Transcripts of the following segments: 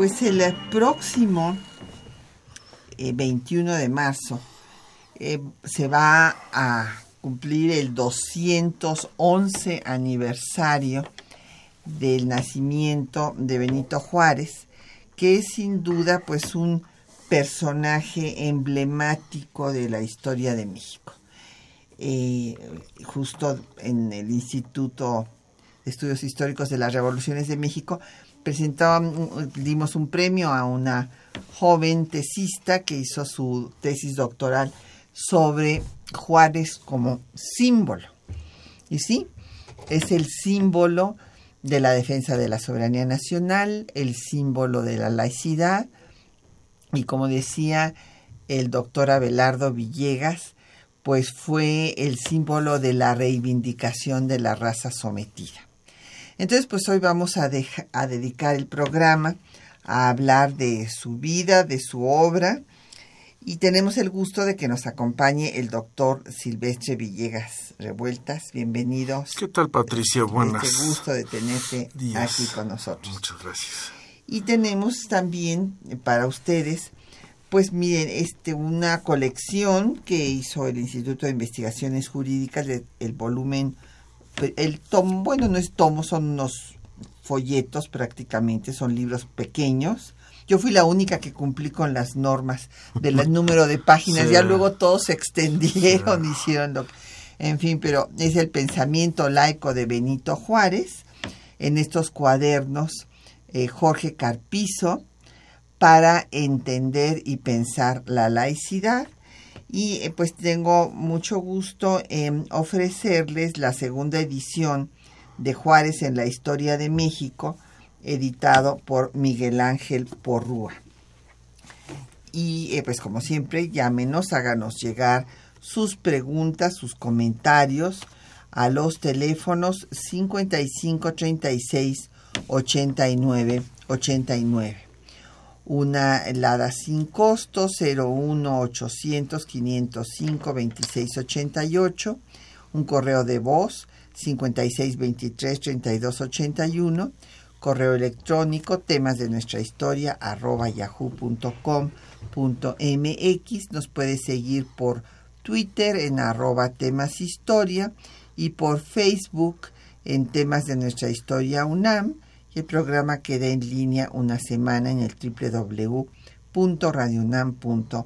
Pues el próximo eh, 21 de marzo eh, se va a cumplir el 211 aniversario del nacimiento de Benito Juárez, que es sin duda pues un personaje emblemático de la historia de México. Eh, justo en el Instituto de Estudios Históricos de las Revoluciones de México presentábamos, dimos un premio a una joven tesista que hizo su tesis doctoral sobre Juárez como símbolo. Y sí, es el símbolo de la defensa de la soberanía nacional, el símbolo de la laicidad, y como decía el doctor Abelardo Villegas, pues fue el símbolo de la reivindicación de la raza sometida. Entonces, pues hoy vamos a, a dedicar el programa a hablar de su vida, de su obra, y tenemos el gusto de que nos acompañe el doctor Silvestre Villegas Revueltas. Bienvenidos. ¿Qué tal, Patricia? Buenas. Este gusto de tenerte días. aquí con nosotros. Muchas gracias. Y tenemos también para ustedes, pues miren, este, una colección que hizo el Instituto de Investigaciones Jurídicas, el volumen, el tomo, bueno, no es tomo, son unos folletos prácticamente, son libros pequeños. Yo fui la única que cumplí con las normas del número de páginas, Sí. ya luego todos se extendieron, hicieron lo que- En fin, pero es el pensamiento laico de Benito Juárez en estos cuadernos eh, Jorge Carpizo para entender y pensar la laicidad. Y eh, pues tengo mucho gusto en ofrecerles la segunda edición de Juárez en la historia de México, editado por Miguel Ángel Porrúa. Y eh, pues como siempre, llámenos, háganos llegar sus preguntas, sus comentarios a los teléfonos 55 36 89 89. Una helada sin costo 01 800 505 26 88. Un correo de voz 56 23 32 81. Correo electrónico temas de nuestra historia arroba yahoo.com mx nos puede seguir por Twitter en arroba temas historia y por Facebook en temas de nuestra historia UNAM y el programa queda en línea una semana en el www.radiounam.mx.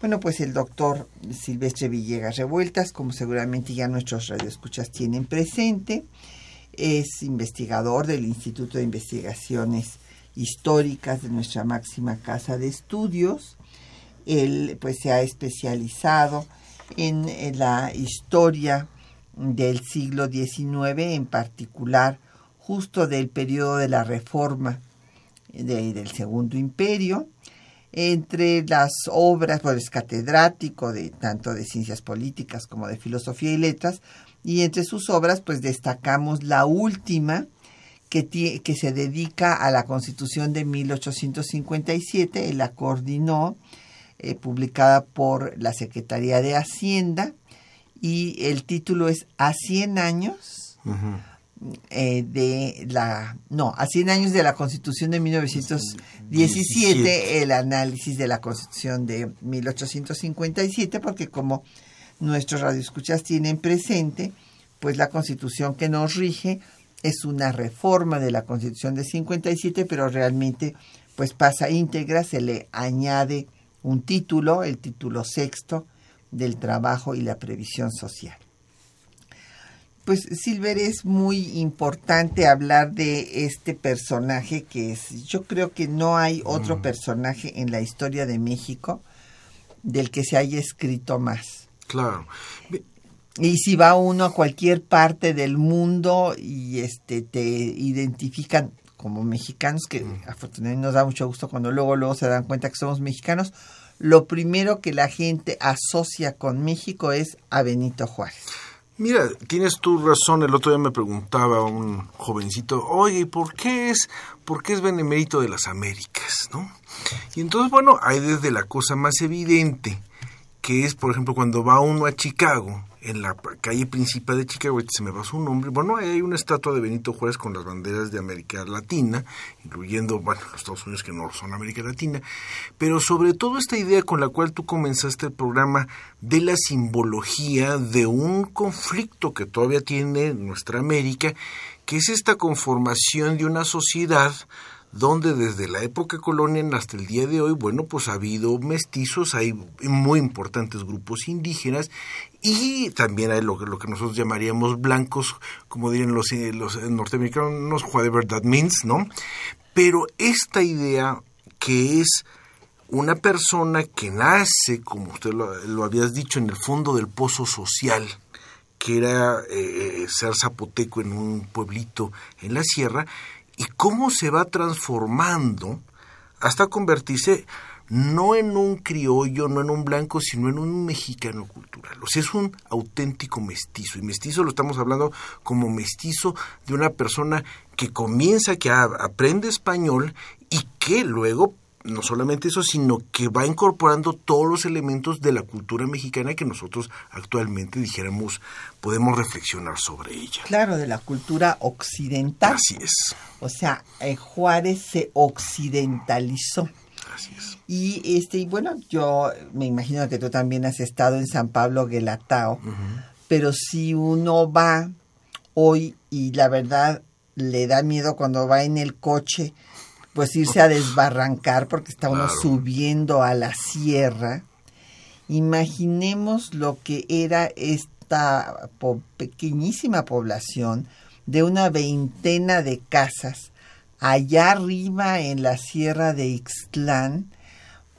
Bueno, pues el doctor Silvestre Villegas Revueltas, como seguramente ya nuestros radioescuchas tienen presente, es investigador del Instituto de Investigaciones históricas de nuestra máxima casa de estudios. Él pues se ha especializado en, en la historia del siglo XIX, en particular justo del periodo de la Reforma de- del Segundo Imperio. Entre las obras, pues es catedrático de tanto de ciencias políticas como de filosofía y letras, y entre sus obras pues destacamos la última, que, que se dedica a la Constitución de 1857, él la coordinó, eh, publicada por la Secretaría de Hacienda, y el título es A 100 años eh, de la... No, a 100 años de la Constitución de 1917, el análisis de la Constitución de 1857, porque como nuestros radioescuchas tienen presente, pues la Constitución que nos rige es una reforma de la Constitución de 57, pero realmente pues pasa íntegra, se le añade un título, el título sexto del trabajo y la previsión social. Pues Silver es muy importante hablar de este personaje que es, yo creo que no hay otro personaje en la historia de México del que se haya escrito más. Claro. Y si va uno a cualquier parte del mundo y este te identifican como mexicanos, que afortunadamente nos da mucho gusto cuando luego luego se dan cuenta que somos mexicanos, lo primero que la gente asocia con México es a Benito Juárez. Mira, tienes tu razón. El otro día me preguntaba un jovencito, oye, ¿por qué es, por qué es benemérito de las Américas, no? Y entonces, bueno, hay desde la cosa más evidente, que es, por ejemplo, cuando va uno a Chicago en la calle principal de Chicago, se me va su nombre, bueno, hay una estatua de Benito Juárez con las banderas de América Latina, incluyendo, bueno, los Estados Unidos que no son América Latina, pero sobre todo esta idea con la cual tú comenzaste el programa de la simbología de un conflicto que todavía tiene nuestra América, que es esta conformación de una sociedad donde desde la época colonial hasta el día de hoy, bueno, pues ha habido mestizos, hay muy importantes grupos indígenas y también hay lo, lo que nosotros llamaríamos blancos, como dirían los, eh, los norteamericanos, whatever that means, ¿no? Pero esta idea que es una persona que nace, como usted lo, habías dicho, en el fondo del pozo social, que era eh, ser zapoteco en un pueblito en la sierra, y cómo se va transformando hasta convertirse no en un criollo, no en un blanco, sino en un mexicano cultural. O sea, es un auténtico mestizo. Y mestizo lo estamos hablando como mestizo de una persona que comienza, que aprende español y que luego no solamente eso, sino que va incorporando todos los elementos de la cultura mexicana que nosotros actualmente dijéramos podemos reflexionar sobre ella. Claro, de la cultura occidental. Así es. O sea, eh, Juárez se occidentalizó. Así es. Y este y bueno, yo me imagino que tú también has estado en San Pablo Guelatao, pero si uno va hoy y la verdad le da miedo cuando va en el coche pues irse a desbarrancar porque está uno subiendo a la sierra. Imaginemos lo que era esta pequeñísima población de una veintena de casas allá arriba en la sierra de Ixtlán,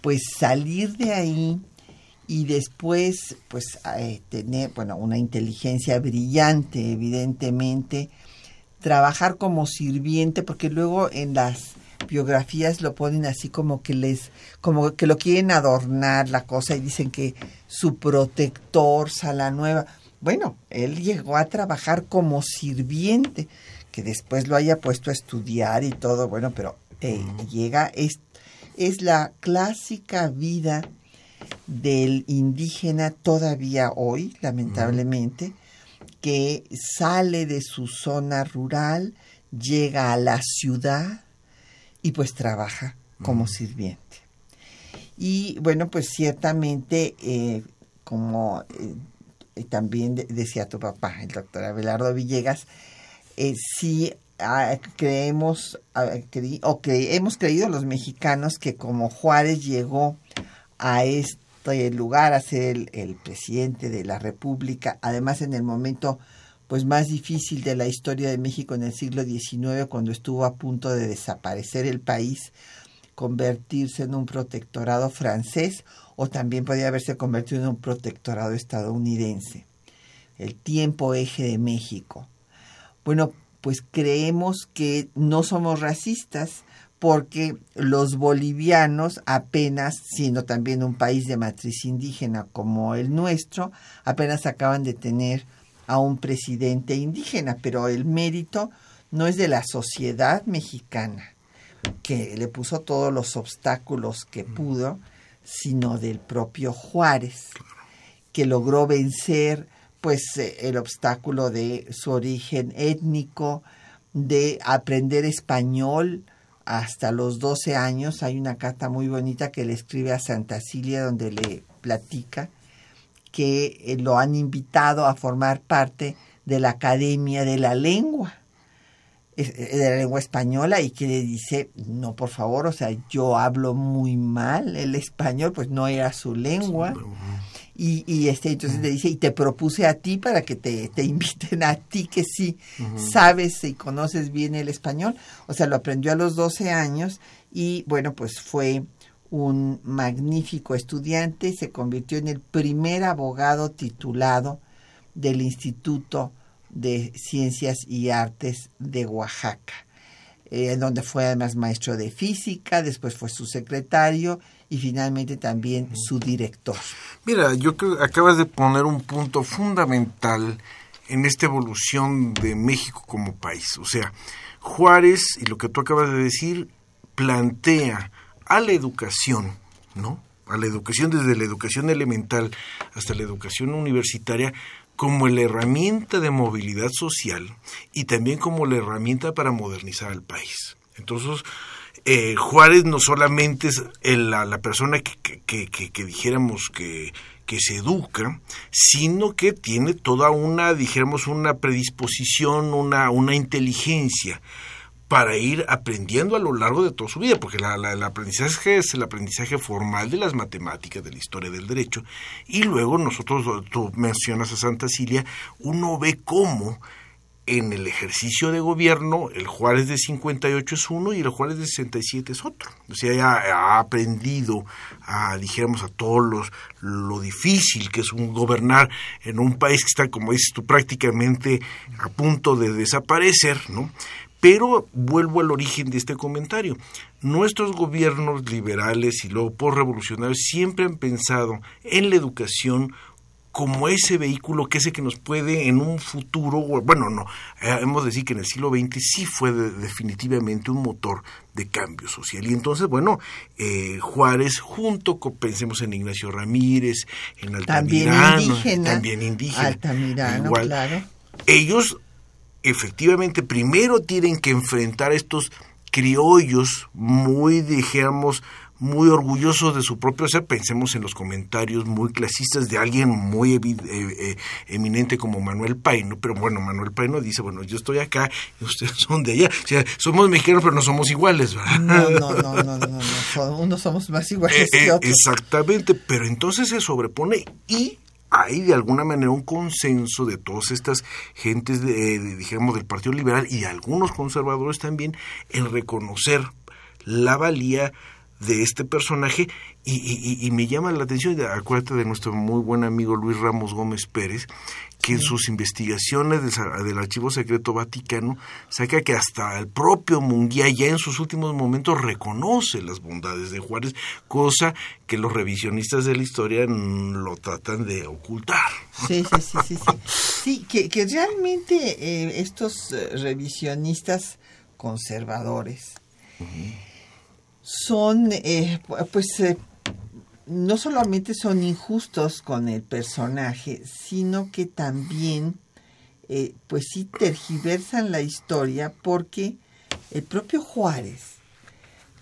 pues salir de ahí y después pues eh, tener bueno una inteligencia brillante evidentemente trabajar como sirviente porque luego en las biografías lo ponen así como que les, como que lo quieren adornar la cosa y dicen que su protector, Sala Nueva. Bueno, él llegó a trabajar como sirviente, que después lo haya puesto a estudiar y todo, bueno, pero eh, llega, es, es la clásica vida del indígena todavía hoy, lamentablemente, que sale de su zona rural, llega a la ciudad, y pues trabaja como sirviente. Y bueno, pues ciertamente, eh, como eh, también decía tu papá, el doctor Abelardo Villegas, eh, sí ah, creemos, ah, o que hemos creído los mexicanos que como Juárez llegó a este lugar a ser el, el presidente de la República, además en el momento pues más difícil de la historia de México en el siglo XIX, cuando estuvo a punto de desaparecer el país, convertirse en un protectorado francés o también podía haberse convertido en un protectorado estadounidense. El tiempo eje de México. Bueno, pues creemos que no somos racistas porque los bolivianos apenas, siendo también un país de matriz indígena como el nuestro, apenas acaban de tener a un presidente indígena, pero el mérito no es de la sociedad mexicana, que le puso todos los obstáculos que pudo, sino del propio Juárez, que logró vencer pues eh, el obstáculo de su origen étnico, de aprender español hasta los 12 años. Hay una carta muy bonita que le escribe a Santa Cilia donde le platica que eh, lo han invitado a formar parte de la Academia de la Lengua, eh, de la lengua española, y que le dice, no, por favor, o sea, yo hablo muy mal el español, pues no era su lengua. Y, y este, entonces le dice, y te propuse a ti para que te, te inviten a ti que sí sabes y conoces bien el español. O sea, lo aprendió a los 12 años y bueno, pues fue un magnífico estudiante, se convirtió en el primer abogado titulado del Instituto de Ciencias y Artes de Oaxaca, eh, donde fue además maestro de física, después fue su secretario y finalmente también su director. Mira, yo creo que acabas de poner un punto fundamental en esta evolución de México como país. O sea, Juárez, y lo que tú acabas de decir, plantea a la educación, ¿no? A la educación desde la educación elemental hasta la educación universitaria como la herramienta de movilidad social y también como la herramienta para modernizar al país. Entonces, eh, Juárez no solamente es la, persona que, que, dijéramos que, que se educa, sino que tiene toda una, dijéramos, una predisposición, una, una inteligencia para ir aprendiendo a lo largo de toda su vida, porque la, el aprendizaje es el aprendizaje formal de las matemáticas, de la historia del derecho, y luego nosotros, tú mencionas a Santa Cilia, uno ve cómo en el ejercicio de gobierno el Juárez de 58 es uno y el Juárez de 67 es otro. O sea, ya ha aprendido a, dijéramos, a todos los, lo difícil que es un gobernar en un país que está, como dices tú, prácticamente a punto de desaparecer, ¿no? Pero vuelvo al origen de este comentario. Nuestros gobiernos liberales y luego postrevolucionarios siempre han pensado en la educación como ese vehículo que ese que nos puede en un futuro, bueno, no, eh, hemos de decir que en el siglo XX sí fue definitivamente un motor de cambio social. Y entonces, bueno, eh, Juárez, junto con, pensemos en Ignacio Ramírez, en Altamirano, también indígena, también indígena Altamirano, claro. ellos efectivamente primero tienen que enfrentar estos criollos muy, dijéramos, muy orgullosos de su propio ser. Pensemos en los comentarios muy clasistas de alguien muy eh, eh, eminente como Manuel Paino. Pero bueno, Manuel Paino dice, bueno, yo estoy acá y ustedes son de allá. O sea, somos mexicanos, pero no somos iguales, ¿verdad? No, no, no, no, no, no. unos somos más iguales eh, que otros. Exactamente, pero entonces se sobrepone y hay de alguna manera un consenso de todas estas gentes, de, digamos, del Partido Liberal y de algunos conservadores también en reconocer la valía de este personaje y, me llama la atención, acuérdate de nuestro muy buen amigo Luis Ramos Gómez Pérez, que en sus investigaciones del, Archivo Secreto Vaticano saca que hasta el propio Munguía ya en sus últimos momentos reconoce las bondades de Juárez, cosa que los revisionistas de la historia lo tratan de ocultar. Sí, sí, sí, sí. Sí, que, que realmente eh, estos eh, revisionistas conservadores son, eh, pues, eh, no solamente son injustos con el personaje, sino que también, eh, pues sí, tergiversan la historia porque el propio Juárez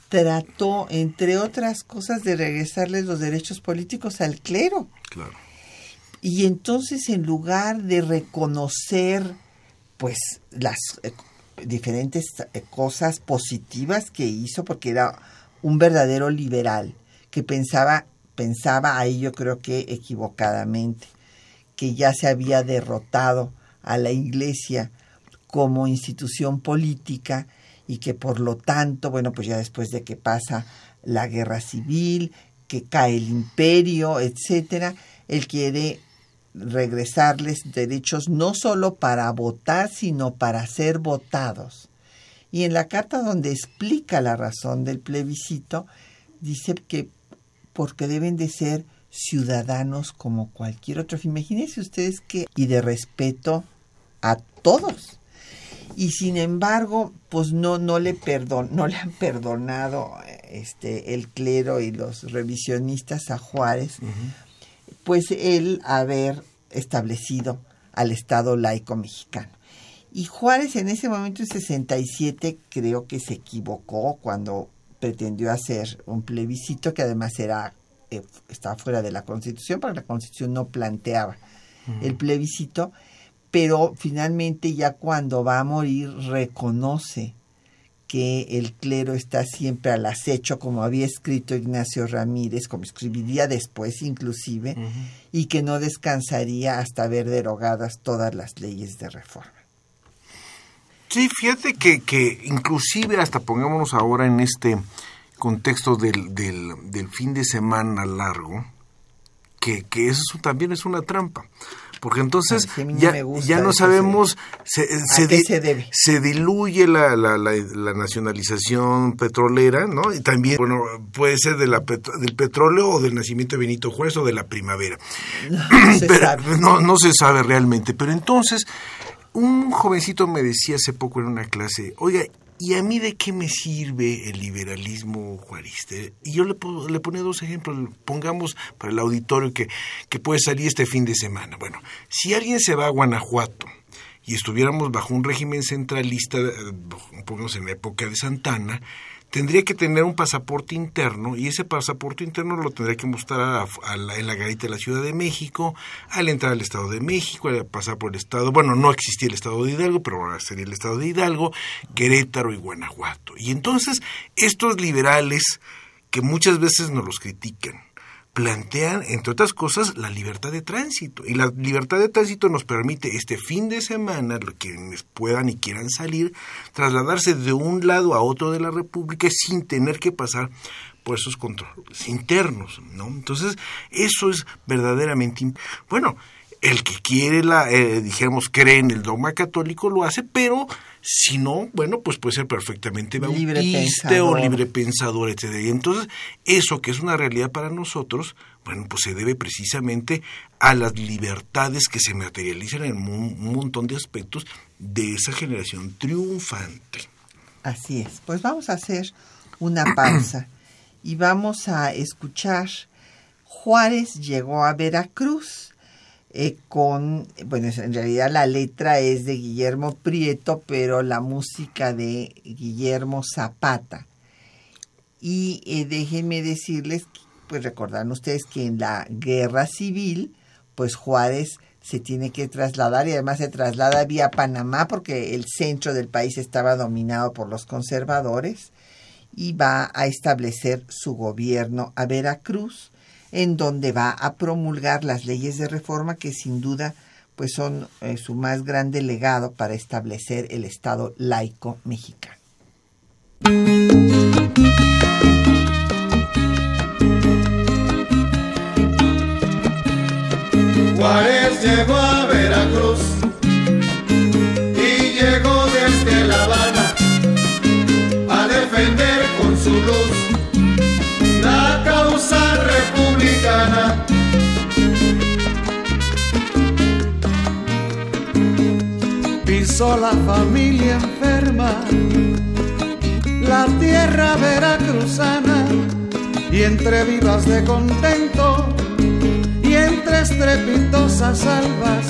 trató, entre otras cosas, de regresarles los derechos políticos al clero. Claro. Y entonces, en lugar de reconocer, pues, las diferentes cosas positivas que hizo, porque era un verdadero liberal que pensaba, pensaba ahí yo creo que equivocadamente, que ya se había derrotado a la Iglesia como institución política y que por lo tanto, bueno, pues ya después de que pasa la guerra civil, que cae el imperio, etcétera, él quiere regresarles derechos no solo para votar, sino para ser votados. Y en la carta donde explica la razón del plebiscito, dice que porque deben de ser ciudadanos como cualquier otro. Imagínense ustedes que, y de respeto a todos. Y sin embargo, pues no, no le perdon, no le han perdonado este el clero y los revisionistas a Juárez, pues él haber establecido al Estado laico mexicano. Y Juárez en ese momento, en 67, creo que se equivocó cuando pretendió hacer un plebiscito que además era eh, estaba fuera de la Constitución, porque la Constitución no planteaba el plebiscito, pero finalmente ya cuando va a morir reconoce que el clero está siempre al acecho, como había escrito Ignacio Ramírez, como escribiría después inclusive, y que no descansaría hasta ver derogadas todas las leyes de reforma. Sí, fíjate que, que inclusive hasta pongámonos ahora en este contexto del, del, fin de semana largo, que, que eso también es una trampa. Porque entonces ya, ya no sabemos, se, se, di- se debe? se diluye la, la, la, la nacionalización petrolera, ¿no? Y también, bueno, puede ser de la petro- del petróleo o del nacimiento de Benito Juárez o de la primavera. No se Pero- sabe. no, no se sabe realmente. Pero entonces, un jovencito me decía hace poco en una clase, oiga, ¿y a mí de qué me sirve el liberalismo juarista? Y yo le, le ponía dos ejemplos. Pongamos para el auditorio que, que puede salir este fin de semana. Bueno, si alguien se va a Guanajuato y estuviéramos bajo un régimen centralista, eh, pongamos en la época de Santana, tendría que tener un pasaporte interno y ese pasaporte interno lo tendría que mostrar a- la- en la garita de la Ciudad de México, al entrar al Estado de México, al pasar por el Estado, bueno, no existía el Estado de Hidalgo, pero ahora sería el Estado de Hidalgo, Querétaro y Guanajuato. Y entonces estos liberales que muchas veces nos los critican, plantean, entre otras cosas, la libertad de tránsito. Y la libertad de tránsito nos permite este fin de semana, quienes puedan y quieran salir, trasladarse de un lado a otro de la República sin tener que pasar por esos controles internos, ¿no? Entonces, eso es verdaderamente... Bueno, el que quiere la, eh, dijéramos, cree en el dogma católico lo hace, pero si no, bueno, pues puede ser perfectamente Libre bautista o pensador. libre pensador, etcétera. Y entonces, eso que es una realidad para nosotros, bueno, pues se debe precisamente a las libertades que se materializan en un montón de aspectos de esa generación triunfante. Así es. Pues vamos a hacer una pausa y vamos a escuchar Juárez llegó a Veracruz eh, con, bueno, en realidad la letra es de Guillermo Prieto, pero la música de Guillermo Zapata. Y eh, déjenme decirles, pues recordarán ustedes que en la guerra civil, pues Juárez se tiene que trasladar y además se traslada vía Panamá porque el centro del país estaba dominado por los conservadores y va a establecer su gobierno a Veracruz, en donde va a promulgar las leyes de reforma que sin duda pues son eh, su más grande legado para establecer el Estado laico mexicano. Pisó la familia enferma, la tierra veracruzana y entre vivas de contento y entre estrepitosas albas,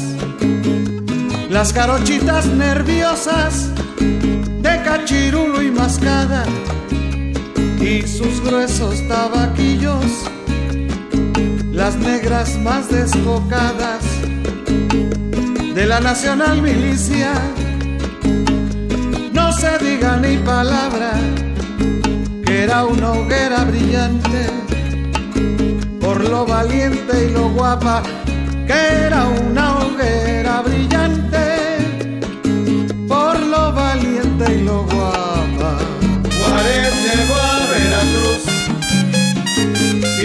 las carochitas nerviosas de cachirulo y mascada y sus gruesos tabaquillos, las negras más descocadas de la nacional milicia. Se diga ni palabra que era una hoguera brillante por lo valiente y lo guapa, que era una hoguera brillante, por lo valiente y lo guapa. Juárez llegó a Veracruz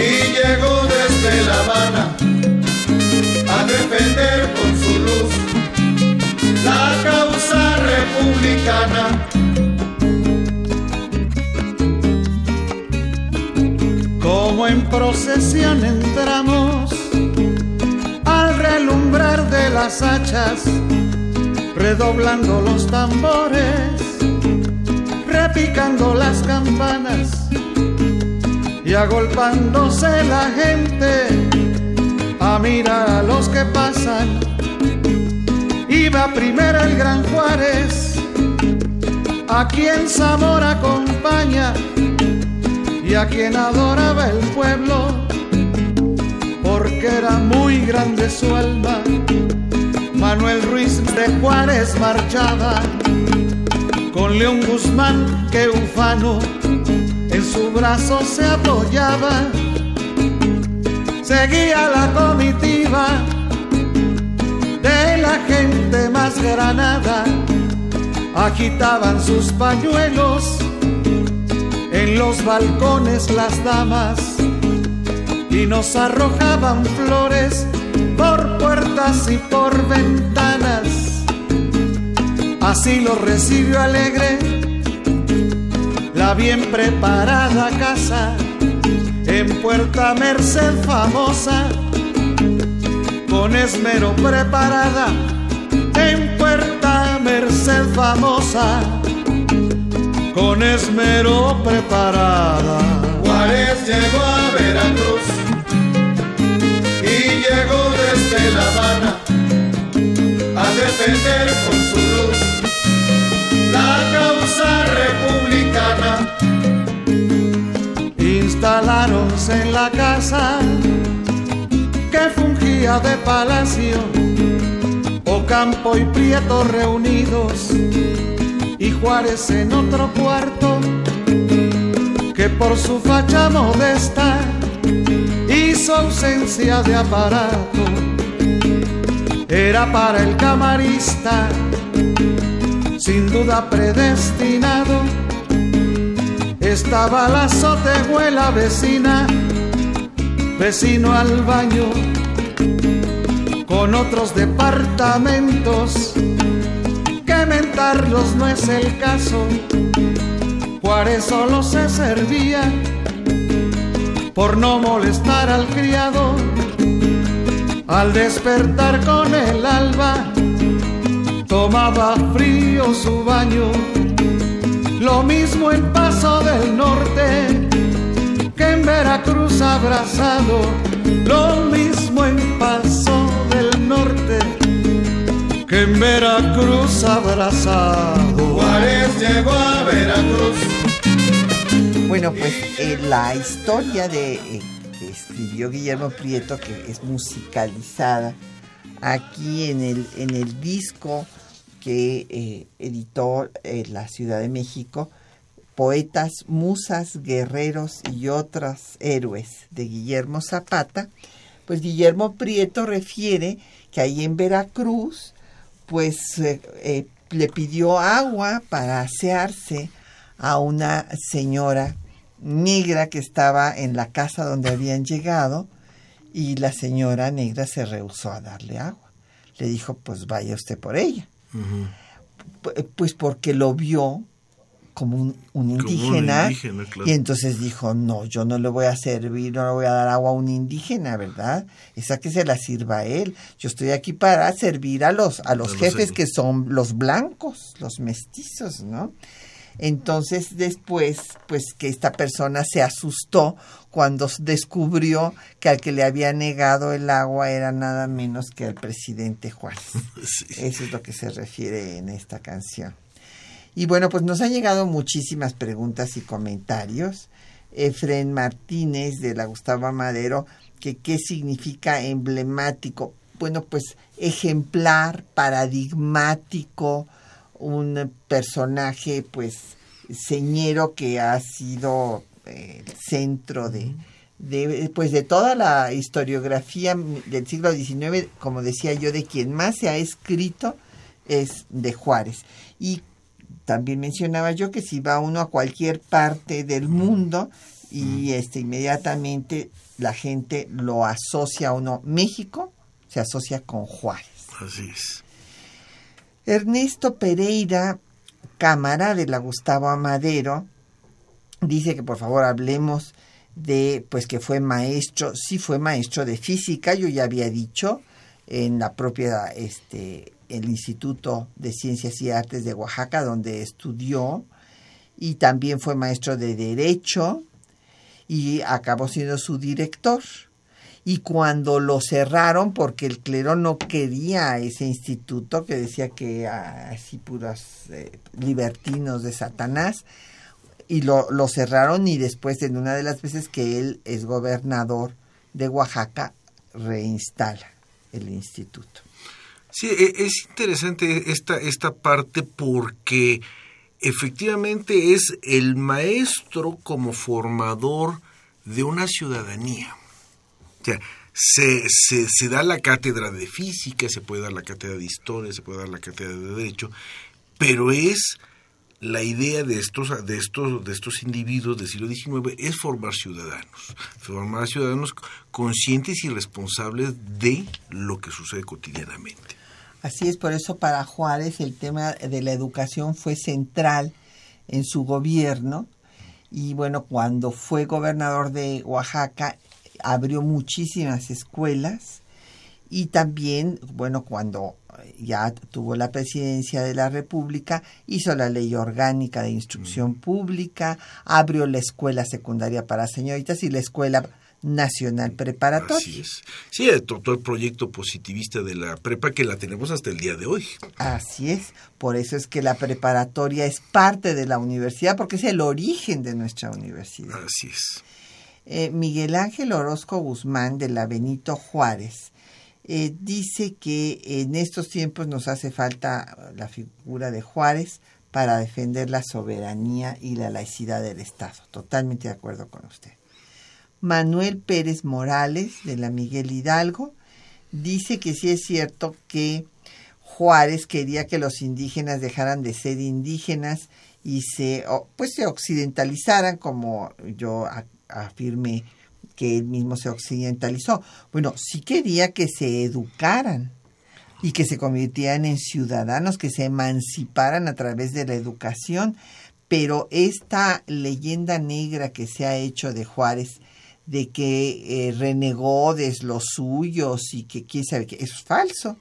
y llegó desde La Habana a defender con su luz la causa republicana. En procesión entramos al relumbrar de las hachas, redoblando los tambores, repicando las campanas y agolpándose la gente a mirar a los que pasan. Iba primero el gran Juárez, a quien Zamora acompaña y a quien adoraba el pueblo, porque era muy grande su alma. Manuel Ruiz de Juárez marchaba con León Guzmán que ufano en su brazo se apoyaba. Seguía la comitiva de la gente más granada, agitaban sus pañuelos en los balcones las damas y nos arrojaban flores por puertas y por ventanas. Así lo recibió alegre la bien preparada casa en Puerta Merced famosa, con esmero preparada en Puerta Merced famosa, con esmero preparada. Juárez llegó a Veracruz y llegó desde La Habana a defender con su luz la causa republicana. Instalaronse en la casa que fungía de palacio, Ocampo y Prieto reunidos y Juárez en otro cuarto que por su facha modesta y su ausencia de aparato era para el camarista sin duda predestinado. Estaba la azotehuela vecina, vecino al baño, con otros departamentos, no es el caso. Juárez solo se servía por no molestar al criado. Al despertar con el alba, tomaba frío su baño. Lo mismo en Paso del Norte que en Veracruz abrazado. Lo mismo en Paso del Norte que en Veracruz abrazado. Juárez llegó a Veracruz. Bueno, pues eh, la historia de eh, que escribió Guillermo Prieto, que es musicalizada aquí en el, en el disco que eh, editó eh, la Ciudad de México, Poetas, Musas, Guerreros y otros héroes de Guillermo Zapata, pues Guillermo Prieto refiere que ahí en Veracruz, pues eh, le pidió agua para asearse a una señora negra que estaba en la casa donde habían llegado y la señora negra se rehusó a darle agua. Le dijo, pues vaya usted por ella. Pues porque lo vio como un, un indígena, un indígena, claro. y entonces dijo, no, yo no le voy a servir, no le voy a dar agua a un indígena, ¿verdad? Esa que se la sirva a él. Yo estoy aquí para servir a los, a los A jefes que son los blancos, los mestizos, ¿no? Entonces después, pues que esta persona se asustó cuando descubrió que al que le había negado el agua era nada menos que al presidente Juárez. Sí. Eso es lo que se refiere en esta canción. Y bueno, pues nos han llegado muchísimas preguntas y comentarios. Efren Martínez de la Gustavo Madero, que qué significa emblemático. Bueno, pues ejemplar, paradigmático, un personaje pues señero que ha sido eh, el centro de, de, pues de toda la historiografía del siglo XIX, como decía yo, de quien más se ha escrito es de Juárez. Y también mencionaba yo que si va uno a cualquier parte del mundo y este inmediatamente la gente lo asocia a uno México se asocia con Juárez. Así es. Ernesto Pereira Cámara de la Gustavo Amadero dice que por favor hablemos de pues que fue maestro, sí fue maestro de física, yo ya había dicho en la propia este el Instituto de Ciencias y Artes de Oaxaca donde estudió y también fue maestro de derecho y acabó siendo su director. Y cuando lo cerraron, porque el clero no quería ese instituto, que decía que ah, así puros eh, libertinos de Satanás, y lo, lo cerraron y después en una de las veces que él es gobernador de Oaxaca, reinstala el instituto. Sí, e- es interesante esta, esta parte porque efectivamente es el maestro como formador de una ciudadanía. O sea, se, se, se da la cátedra de física, se puede dar la cátedra de historia, se puede dar la cátedra de derecho, pero es la idea de estos, de estos, de estos individuos del siglo XIX es formar ciudadanos, formar ciudadanos conscientes y responsables de lo que sucede cotidianamente. Así es, por eso para Juárez el tema de la educación fue central en su gobierno y bueno, cuando fue gobernador de Oaxaca abrió muchísimas escuelas y también, bueno, cuando ya tuvo la presidencia de la República, hizo la ley orgánica de instrucción mm. pública, abrió la escuela secundaria para señoritas y la escuela nacional preparatoria. Así es. Sí, todo, el proyecto positivista de la prepa que la tenemos hasta el día de hoy. Así es. Por eso es que la preparatoria es parte de la universidad, porque es el origen de nuestra universidad. Así es. Eh, Miguel Ángel Orozco Guzmán de la Benito Juárez eh, dice que en estos tiempos nos hace falta la figura de Juárez para defender la soberanía y la laicidad del Estado. Totalmente de acuerdo con usted. Manuel Pérez Morales, de la Miguel Hidalgo, dice que sí es cierto que Juárez quería que los indígenas dejaran de ser indígenas y se, pues se occidentalizaran, como yo afirmé que él mismo se occidentalizó. Bueno, sí quería que se educaran y que se convirtieran en ciudadanos, que se emanciparan a través de la educación, pero esta leyenda negra que se ha hecho de Juárez, de que eh, renegó de los suyos y que quién sabe qué, es falso.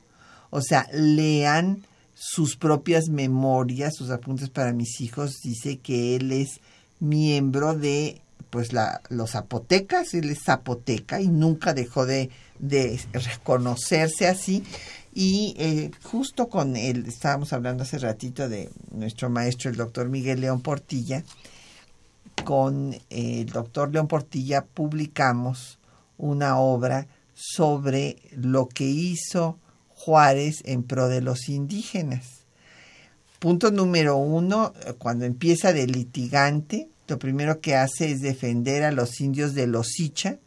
O sea, lean sus propias memorias, sus apuntes para mis hijos, dice que él es miembro de pues la, los zapotecas, él es zapoteca y nunca dejó de, de reconocerse así. Y eh, justo con él, estábamos hablando hace ratito de nuestro maestro, el doctor Miguel León Portilla, con el doctor León Portilla publicamos una obra sobre lo que hizo Juárez en pro de los indígenas. Punto número uno, cuando empieza de litigante, lo primero que hace es defender a los indios de los Sicha,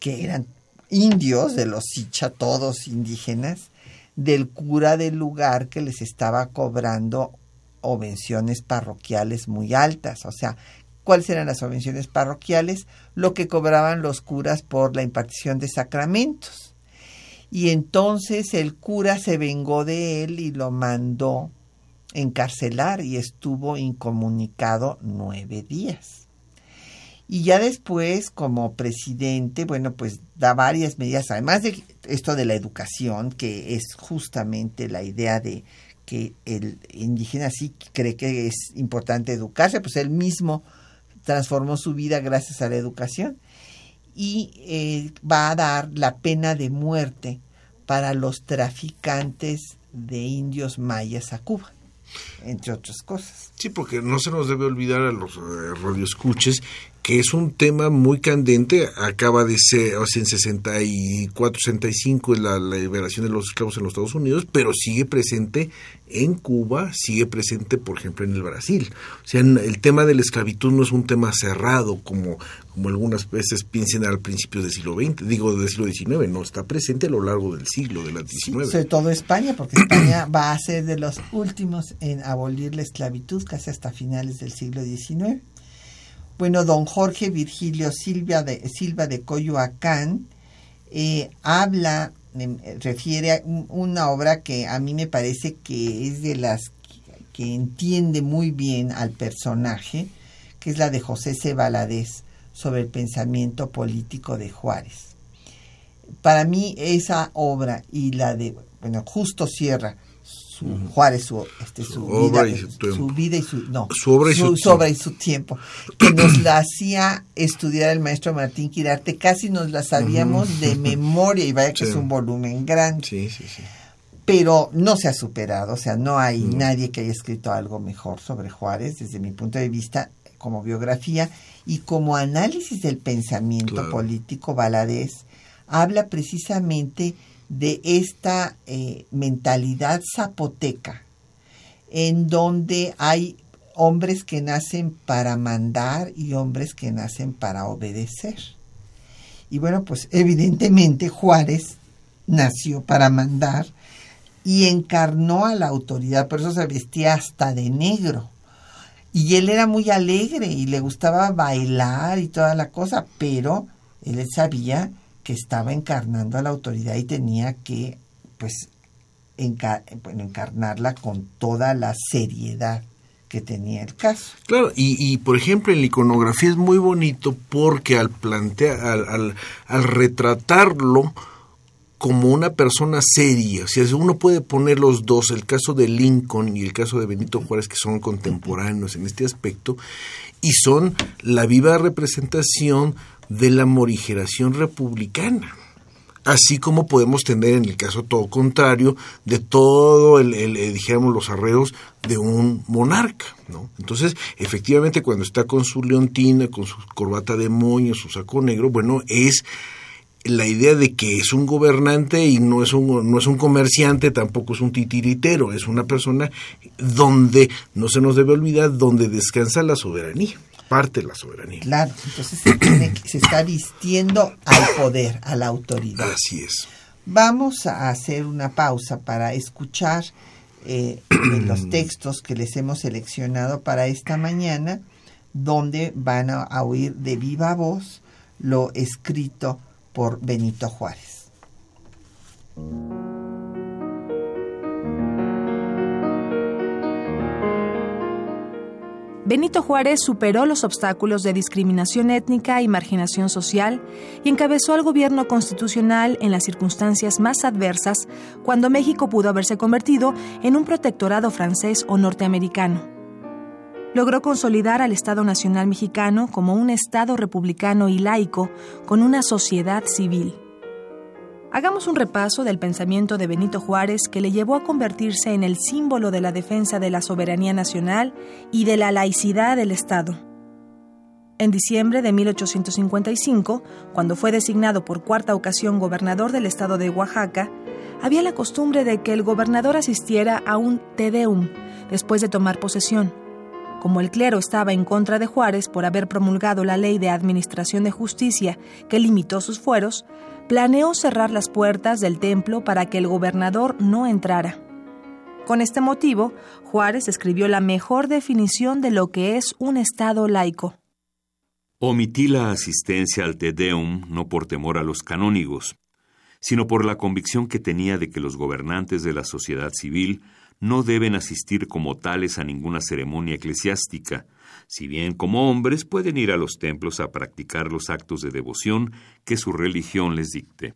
que eran indios de los Sicha, todos indígenas, del cura del lugar que les estaba cobrando obenciones parroquiales muy altas. O sea, ¿cuáles eran las obenciones parroquiales? Lo que cobraban los curas por la impartición de sacramentos. Y entonces el cura se vengó de él y lo mandó encarcelar y estuvo incomunicado nueve días. Y ya después, como presidente, bueno, pues da varias medidas, además de esto de la educación, que es justamente la idea de que el indígena sí cree que es importante educarse, pues él mismo transformó su vida gracias a la educación y eh, va a dar la pena de muerte para los traficantes de indios mayas a Cuba entre otras cosas. Sí, porque no se nos debe olvidar a los eh, radioescuches que es un tema muy candente, acaba de ser, o sea, en 64, 65 es la, liberación de los esclavos en los Estados Unidos, pero sigue presente en Cuba, sigue presente, por ejemplo, en el Brasil. O sea, el tema de la esclavitud no es un tema cerrado, como, como algunas veces piensan al principio del siglo XX, digo del siglo XIX, no, está presente a lo largo del siglo, del XIX. sobre todo España, porque España va a ser de los últimos en abolir la esclavitud casi hasta finales del siglo XIX. Bueno, don Jorge Virgilio Silva de, Silva de Coyoacán eh, habla, refiere a una obra que a mí me parece que es de las que, entiende muy bien al personaje, que es la de José C. Valadez sobre el pensamiento político de Juárez. Para mí esa obra y la de, bueno, justo cierra Juárez, su, este, su, vida, y su, vida y su, no, su obra y su, y su tiempo, que nos la hacía estudiar el maestro Martín Quirarte, casi nos la sabíamos de memoria y vaya que es un volumen grande. Sí, sí, sí. Pero no se ha superado, o sea, no hay nadie que haya escrito algo mejor sobre Juárez desde mi punto de vista como biografía y como análisis del pensamiento político, Valadez habla precisamente de esta eh, mentalidad zapoteca, en donde hay hombres que nacen para mandar y hombres que nacen para obedecer. Y bueno, pues evidentemente Juárez nació para mandar y encarnó a la autoridad, por eso se vestía hasta de negro, Y él era muy alegre y le gustaba bailar y toda la cosa, pero él sabía que estaba encarnando a la autoridad y tenía que, pues, bueno, encarnarla con toda la seriedad que tenía el caso. Claro, y, y por ejemplo en la iconografía es muy bonito porque al plantear, al, al, retratarlo como una persona seria, o sea, uno puede poner los dos, el caso de Lincoln y el caso de Benito Juárez, que son contemporáneos en este aspecto, y son la viva representación de la morigeración republicana así como podemos tener en el caso todo contrario de todo el, eh, dijéramos los arreos de un monarca, ¿no? Entonces, efectivamente, cuando está con su leontina, con su corbata de moño, su saco negro, bueno, es la idea de que es un gobernante y no es un, no es un comerciante, tampoco es un titiritero, es una persona donde, no se nos debe olvidar, donde descansa la soberanía parte de la soberanía. Claro, entonces se, está vistiendo al poder, a la autoridad. Así es. Vamos a hacer una pausa para escuchar eh, los textos que les hemos seleccionado para esta mañana, donde van a oír de viva voz lo escrito por Benito Juárez. Benito Juárez superó los obstáculos de discriminación étnica y marginación social y encabezó al gobierno constitucional en las circunstancias más adversas cuando México pudo haberse convertido en un protectorado francés o norteamericano. Logró consolidar al Estado Nacional Mexicano como un Estado republicano y laico con una sociedad civil. Hagamos un repaso del pensamiento de Benito Juárez que le llevó a convertirse en el símbolo de la defensa de la soberanía nacional y de la laicidad del Estado. En diciembre de 1855, cuando fue designado por cuarta ocasión gobernador del estado de Oaxaca, había la costumbre de que el gobernador asistiera a un Te Deum después de tomar posesión. Como el clero estaba en contra de Juárez por haber promulgado la ley de administración de justicia que limitó sus fueros, planeó cerrar las puertas del templo para que el gobernador no entrara. Con este motivo, Juárez escribió la mejor definición de lo que es un Estado laico. Omití la asistencia al Te Deum no por temor a los canónigos, sino por la convicción que tenía de que los gobernantes de la sociedad civil no deben asistir como tales a ninguna ceremonia eclesiástica, si bien como hombres pueden ir a los templos a practicar los actos de devoción que su religión les dicte.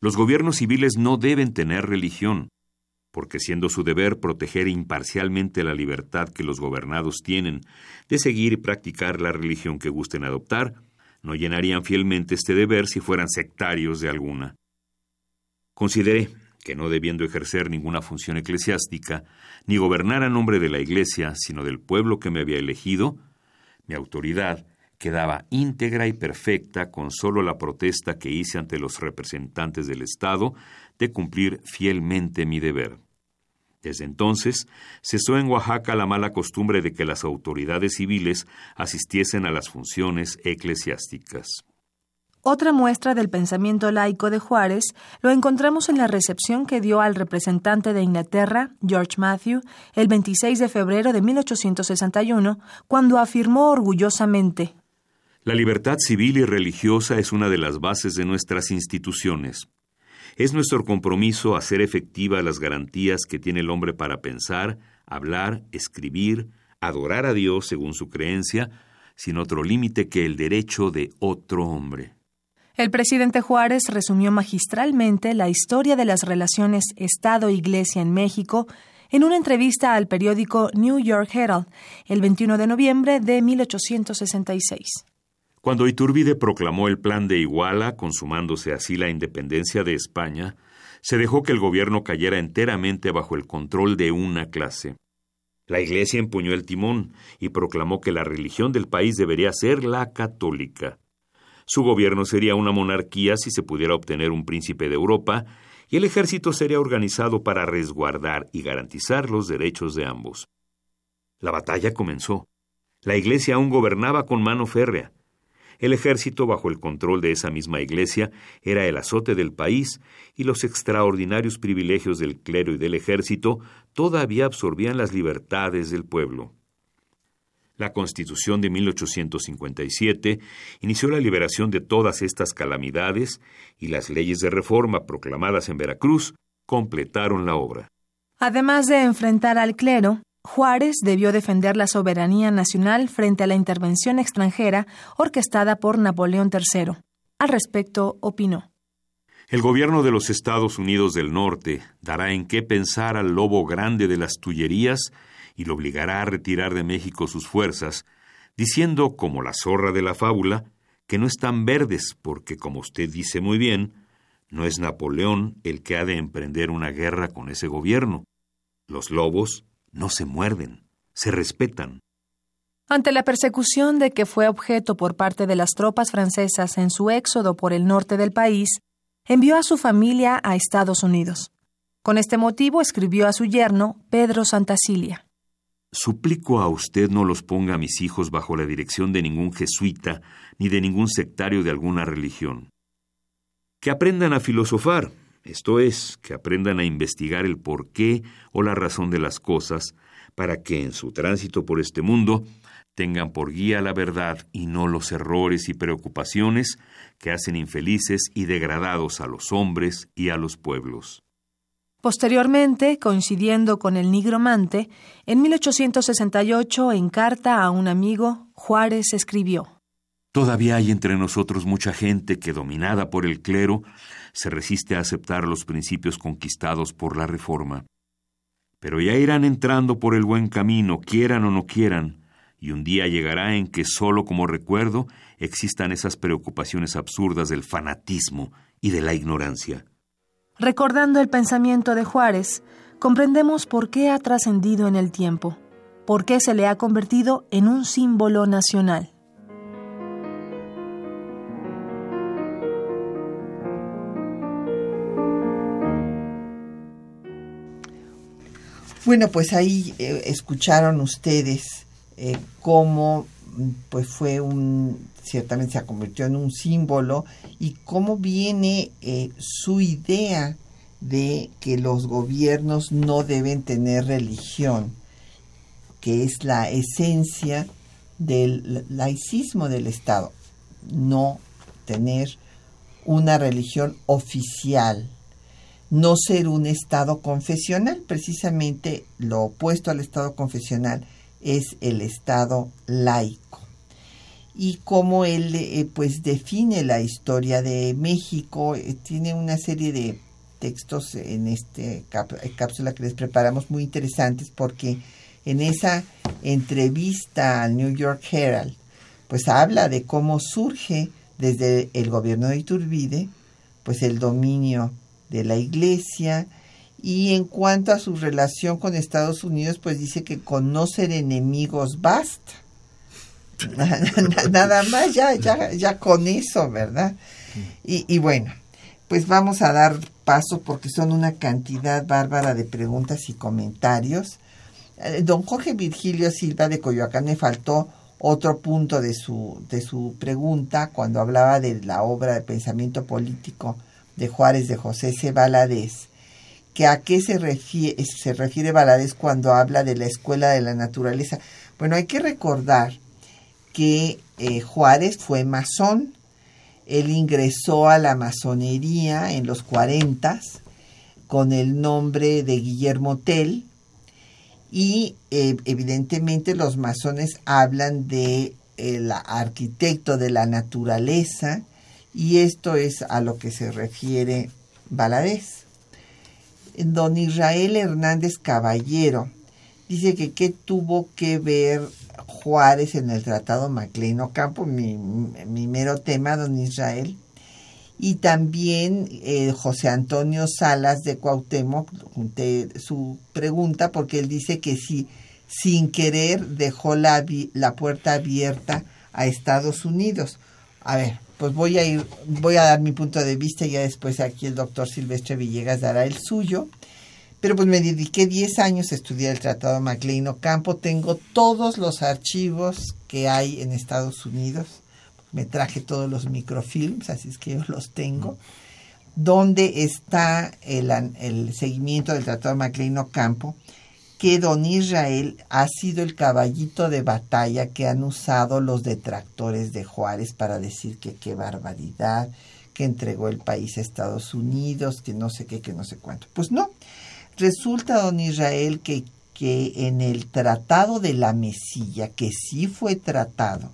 Los gobiernos civiles no deben tener religión, porque siendo su deber proteger imparcialmente la libertad que los gobernados tienen de seguir y practicar la religión que gusten adoptar, no llenarían fielmente este deber si fueran sectarios de alguna. Consideré que no debiendo ejercer ninguna función eclesiástica, ni gobernar a nombre de la Iglesia, sino del pueblo que me había elegido, mi autoridad quedaba íntegra y perfecta con solo la protesta que hice ante los representantes del Estado de cumplir fielmente mi deber. Desde entonces cesó en Oaxaca la mala costumbre de que las autoridades civiles asistiesen a las funciones eclesiásticas. Otra muestra del pensamiento laico de Juárez lo encontramos en la recepción que dio al representante de Inglaterra, George Matthew, el 26 de febrero de 1861, cuando afirmó orgullosamente La libertad civil y religiosa es una de las bases de nuestras instituciones. Es nuestro compromiso hacer efectiva las garantías que tiene el hombre para pensar, hablar, escribir, adorar a Dios según su creencia, sin otro límite que el derecho de otro hombre. El presidente Juárez resumió magistralmente la historia de las relaciones Estado-Iglesia en México en una entrevista al periódico New York Herald el 21 de noviembre de 1866. Cuando Iturbide proclamó el Plan de Iguala, consumándose así la independencia de España, se dejó que el gobierno cayera enteramente bajo el control de una clase. La Iglesia empuñó el timón y proclamó que la religión del país debería ser la católica. Su gobierno sería una monarquía si se pudiera obtener un príncipe de Europa, y el ejército sería organizado para resguardar y garantizar los derechos de ambos. La batalla comenzó. La Iglesia aún gobernaba con mano férrea. El ejército, bajo el control de esa misma Iglesia, era el azote del país, y los extraordinarios privilegios del clero y del ejército todavía absorbían las libertades del pueblo. La Constitución de 1857 inició la liberación de todas estas calamidades y las leyes de reforma proclamadas en Veracruz completaron la obra. Además de enfrentar al clero, Juárez debió defender la soberanía nacional frente a la intervención extranjera orquestada por Napoleón III. Al respecto, opinó. El gobierno de los Estados Unidos del Norte dará en qué pensar al lobo grande de las Tullerías y lo obligará a retirar de México sus fuerzas, diciendo, como la zorra de la fábula, que no están verdes porque, como usted dice muy bien, no es Napoleón el que ha de emprender una guerra con ese gobierno. Los lobos no se muerden, se respetan. Ante la persecución de que fue objeto por parte de las tropas francesas en su éxodo por el norte del país, envió a su familia a Estados Unidos. Con este motivo escribió a su yerno, Pedro Santacilia. Suplico a usted no los ponga a mis hijos bajo la dirección de ningún jesuita ni de ningún sectario de alguna religión. Que aprendan a filosofar, esto es, que aprendan a investigar el porqué o la razón de las cosas, para que en su tránsito por este mundo tengan por guía la verdad y no los errores y preocupaciones que hacen infelices y degradados a los hombres y a los pueblos. Posteriormente, coincidiendo con el nigromante, en 1868, en carta a un amigo, Juárez escribió Todavía hay entre nosotros mucha gente que, dominada por el clero, se resiste a aceptar los principios conquistados por la Reforma. Pero ya irán entrando por el buen camino, quieran o no quieran, y un día llegará en que solo como recuerdo existan esas preocupaciones absurdas del fanatismo y de la ignorancia. Recordando el pensamiento de Juárez, comprendemos por qué ha trascendido en el tiempo, por qué se le ha convertido en un símbolo nacional. Bueno, pues ahí eh, escucharon ustedes eh, cómo pues fue un ciertamente se convirtió en un símbolo y cómo viene eh, su idea de que los gobiernos no deben tener religión, que es la esencia del laicismo del Estado, no tener una religión oficial no ser un Estado confesional. Precisamente lo opuesto al Estado confesional es el Estado laico. Y como él eh, pues define la historia de México, eh, tiene una serie de textos en esta eh, cápsula que les preparamos muy interesantes porque en esa entrevista al New York Herald, pues habla de cómo surge desde el gobierno de Iturbide, pues el dominio de la Iglesia. Y en cuanto a su relación con Estados Unidos, pues dice que con no ser enemigos basta. Nada más, ya, ya, ya con eso, ¿verdad? Y, y bueno, pues vamos a dar paso porque son una cantidad bárbara de preguntas y comentarios. Eh, don Jorge Virgilio Silva de Coyoacán me faltó otro punto de su, de su pregunta cuando hablaba de la obra de pensamiento político de Juárez de José C. Valadez, que a qué se refiere, se refiere Valadez cuando habla de la escuela de la naturaleza. Bueno, hay que recordar que eh, Juárez fue masón, él ingresó a la masonería en los 40 con el nombre de Guillermo Tell y eh, evidentemente los masones hablan de el arquitecto de la naturaleza, y esto es a lo que se refiere Valadez. Don Israel Hernández Caballero dice que qué tuvo que ver Juárez en el Tratado Maclean Ocampo, mi, mi mero tema, don Israel. Y también eh, José Antonio Salas de Cuauhtémoc, su pregunta, porque él dice que si sin querer dejó la, la puerta abierta a Estados Unidos. A ver, pues voy a ir, voy a dar mi punto de vista y ya después aquí el doctor Silvestre Villegas dará el suyo. Pero pues me dediqué 10 años a estudiar el Tratado MacLean Ocampo. Tengo todos los archivos que hay en Estados Unidos. Me traje todos los microfilms, así es que yo los tengo. Donde está el, seguimiento del Tratado MacLean Ocampo, que don Israel ha sido el caballito de batalla que han usado los detractores de Juárez para decir que qué barbaridad, que entregó el país a Estados Unidos, que no sé qué, que no sé cuánto. Pues no, resulta don Israel que, que en el Tratado de la Mesilla, que sí fue tratado,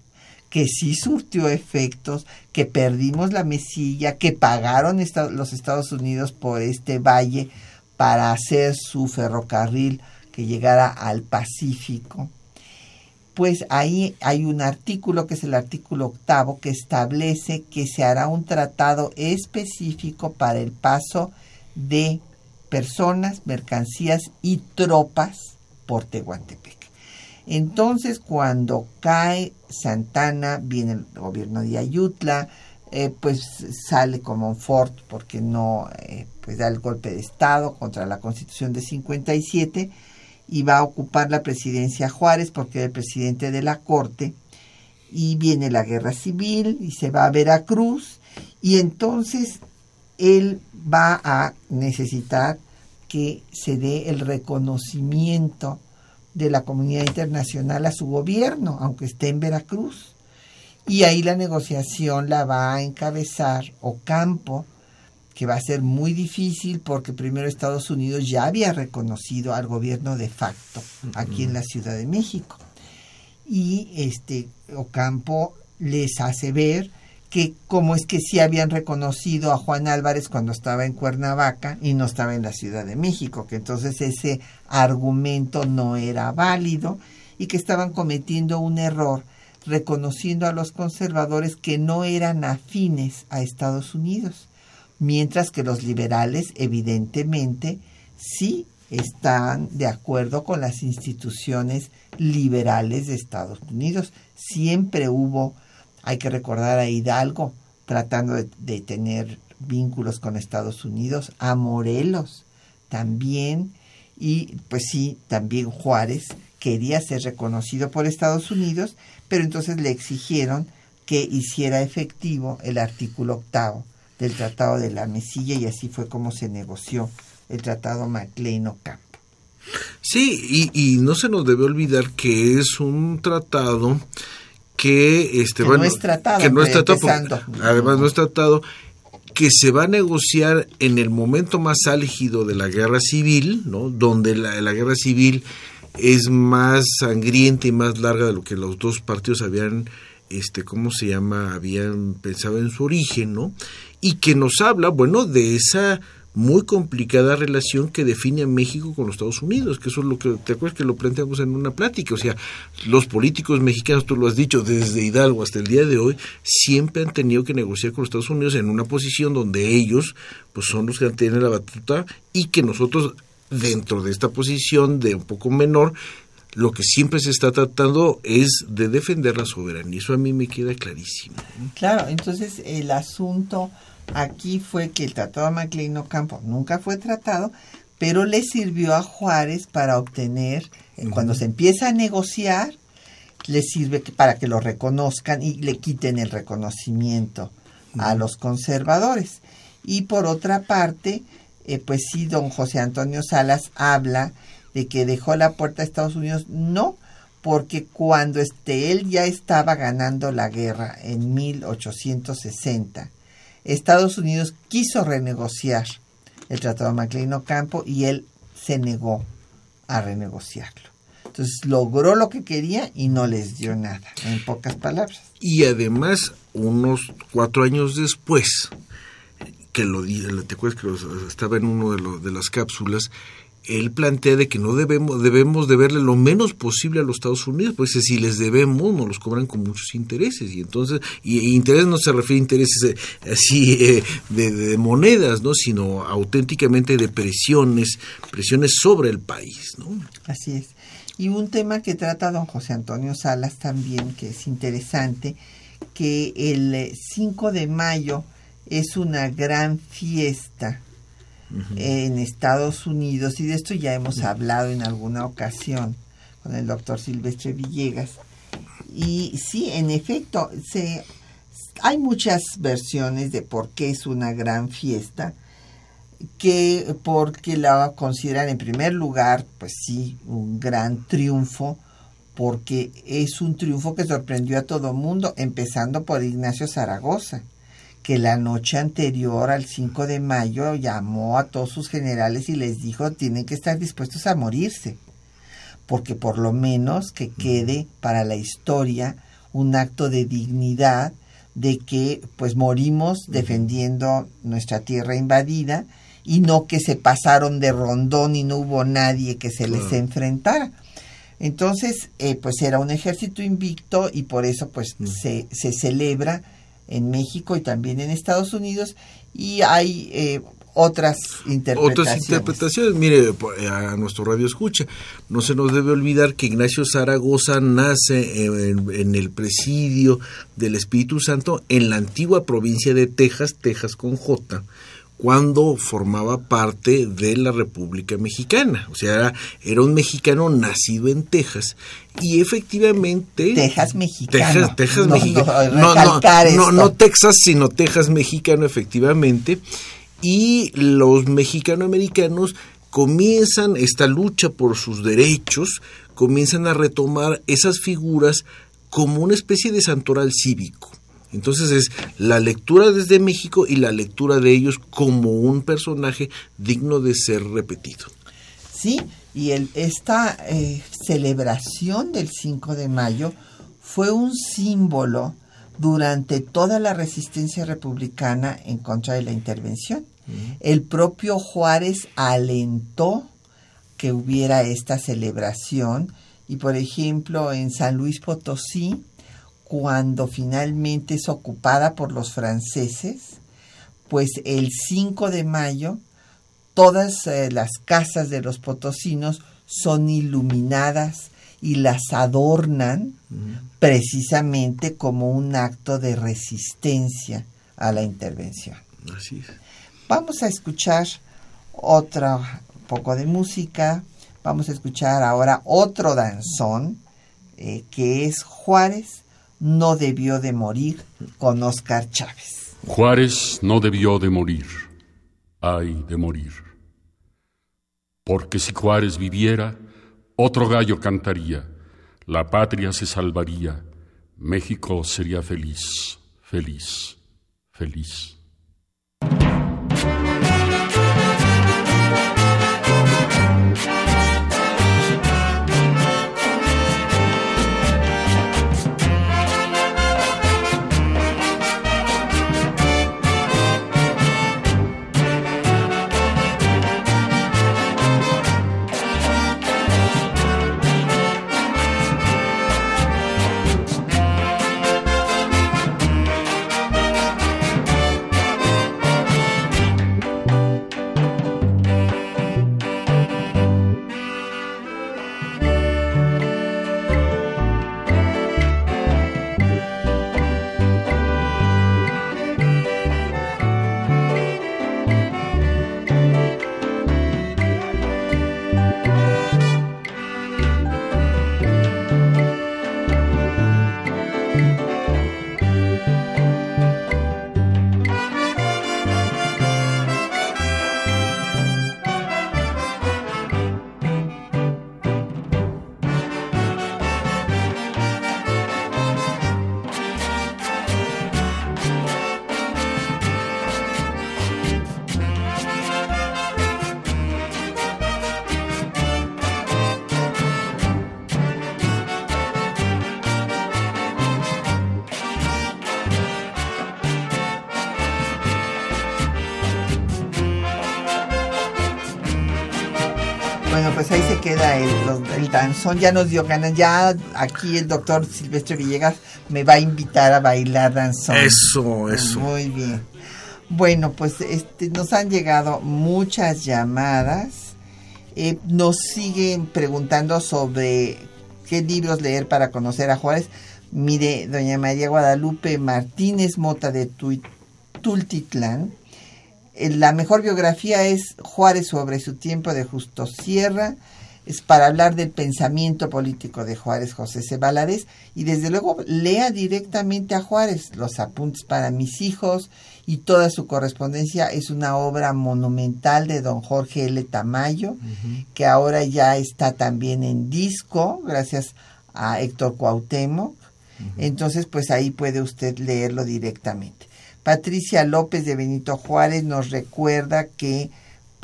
que sí surtió efectos, que perdimos la Mesilla, que pagaron los Estados Unidos por este valle para hacer su ferrocarril que llegara al Pacífico, pues ahí hay un artículo que es el artículo octavo que establece que se hará un tratado específico para el paso de personas, mercancías y tropas por Tehuantepec. Entonces, cuando cae Santana, viene el gobierno de Ayutla, eh, pues sale como un fort porque no eh, pues da el golpe de Estado contra la Constitución de 57 y va a ocupar la presidencia Juárez porque era el presidente de la Corte y viene la guerra civil y se va a Veracruz y entonces él va a necesitar que se dé el reconocimiento de la comunidad internacional a su gobierno, aunque esté en Veracruz. Y ahí la negociación la va a encabezar Ocampo, que va a ser muy difícil porque primero Estados Unidos ya había reconocido al gobierno de facto aquí en la Ciudad de México. Y este Ocampo les hace ver que como es que sí habían reconocido a Juan Álvarez cuando estaba en Cuernavaca y no estaba en la Ciudad de México, que entonces ese argumento no era válido y que estaban cometiendo un error reconociendo a los conservadores que no eran afines a Estados Unidos mientras que los liberales evidentemente sí están de acuerdo con las instituciones liberales de Estados Unidos. Siempre hubo, hay que recordar a Hidalgo, tratando de, tener vínculos con Estados Unidos, a Morelos también, y pues sí, también Juárez quería ser reconocido por Estados Unidos, pero entonces le exigieron que hiciera efectivo el artículo octavo del Tratado de la Mesilla y así fue como se negoció el Tratado MacLean-Ocampo. Sí, y, no se nos debe olvidar que es un tratado que, este, no es tratado, que no es tratado además no es tratado que se va a negociar en el momento más álgido de la guerra civil, ¿no? donde la, la guerra civil es más sangrienta y más larga de lo que los dos partidos habían este, ¿cómo se llama? Habían pensado en su origen, ¿no? Y que nos habla, bueno, de esa muy complicada relación que define a México con los Estados Unidos, que eso es lo que, ¿te acuerdas que lo planteamos en una plática? O sea, los políticos mexicanos, tú lo has dicho, desde Hidalgo hasta el día de hoy, siempre han tenido que negociar con los Estados Unidos en una posición donde ellos, pues son los que tienen la batuta y que nosotros, dentro de esta posición de un poco menor, lo que siempre se está tratando es de defender la soberanía. Eso a mí me queda clarísimo. Claro, entonces el asunto aquí fue que el Tratado de MacLean Ocampo nunca fue tratado, pero le sirvió a Juárez para obtener, eh, cuando se empieza a negociar, le sirve para que lo reconozcan y le quiten el reconocimiento a los conservadores. Y por otra parte, eh, pues sí, don José Antonio Salas habla de que dejó la puerta a Estados Unidos, no, porque cuando este, él ya estaba ganando la guerra en 1860, Estados Unidos quiso renegociar el Tratado de MacLean Ocampo y él se negó a renegociarlo. Entonces logró lo que quería y no les dio nada, en pocas palabras. Y además, unos cuatro años después, que lo te acuerdas que estaba en uno de, de las cápsulas, él plantea de que no debemos debemos deberle lo menos posible a los Estados Unidos, pues si les debemos nos los cobran con muchos intereses y entonces y, interés no se refiere a intereses eh, así eh, de, monedas, no, sino auténticamente de presiones presiones sobre el país, ¿no? Así es. Y un tema que trata don José Antonio Salas también que es interesante que el 5 de mayo es una gran fiesta en Estados Unidos, y de esto ya hemos hablado en alguna ocasión con el doctor Silvestre Villegas. Y sí, en efecto, se, hay muchas versiones de por qué es una gran fiesta, que porque la consideran en primer lugar, pues sí, un gran triunfo, porque es un triunfo que sorprendió a todo mundo, empezando por Ignacio Zaragoza, que la noche anterior al 5 de mayo llamó a todos sus generales y les dijo tienen que estar dispuestos a morirse, porque por lo menos que quede para la historia un acto de dignidad de que pues morimos defendiendo nuestra tierra invadida y no que se pasaron de rondón y no hubo nadie que se les enfrentara. Entonces, eh, pues era un ejército invicto y por eso pues se, se celebra en México y también en Estados Unidos y hay eh, otras interpretaciones. Otras interpretaciones, mire, eh, a nuestro radio escucha, no se nos debe olvidar que Ignacio Zaragoza nace en, en, el presidio del Espíritu Santo en la antigua provincia de Texas, Texas con J, cuando formaba parte de la República Mexicana. O sea, era, era un mexicano nacido en Texas y efectivamente... Texas mexicano. Texas, Texas no, mexicano. No, no, no, no Texas, sino Texas mexicano, efectivamente y los mexicanoamericanos comienzan esta lucha por sus derechos, comienzan a retomar esas figuras como una especie de santoral cívico. Entonces es la lectura desde México y la lectura de ellos como un personaje digno de ser repetido. Sí, y el, esta eh, celebración del 5 de mayo fue un símbolo durante toda la resistencia republicana en contra de la intervención. El propio Juárez alentó que hubiera esta celebración y, por ejemplo, en San Luis Potosí, cuando finalmente es ocupada por los franceses, pues el 5 de mayo todas eh, las casas de los potosinos son iluminadas y las adornan precisamente como un acto de resistencia a la intervención. Así es. Vamos a escuchar otro poco de música. Vamos a escuchar ahora otro danzón eh, que es Juárez no debió de morir con Oscar Chávez. Juárez no debió de morir. Ay de morir. Porque si Juárez viviera, otro gallo cantaría, la patria se salvaría, México sería feliz, feliz, feliz. Danzón, ya nos dio ganas, ya aquí el doctor Silvestre Villegas me va a invitar a bailar danzón. Eso, eso. Muy bien. Bueno, pues este, nos han llegado muchas llamadas, eh, nos siguen preguntando sobre qué libros leer para conocer a Juárez. Mire, doña María Guadalupe Martínez Mota de Tultitlán, la mejor biografía es Juárez sobre su tiempo de Justo Sierra. Es para hablar del pensamiento político de Juárez José C. Valadez y desde luego lea directamente a Juárez los apuntes para mis hijos y toda su correspondencia es una obra monumental de don Jorge L. Tamayo que ahora ya está también en disco gracias a Héctor Cuauhtémoc entonces pues ahí puede usted leerlo directamente Patricia López de Benito Juárez nos recuerda que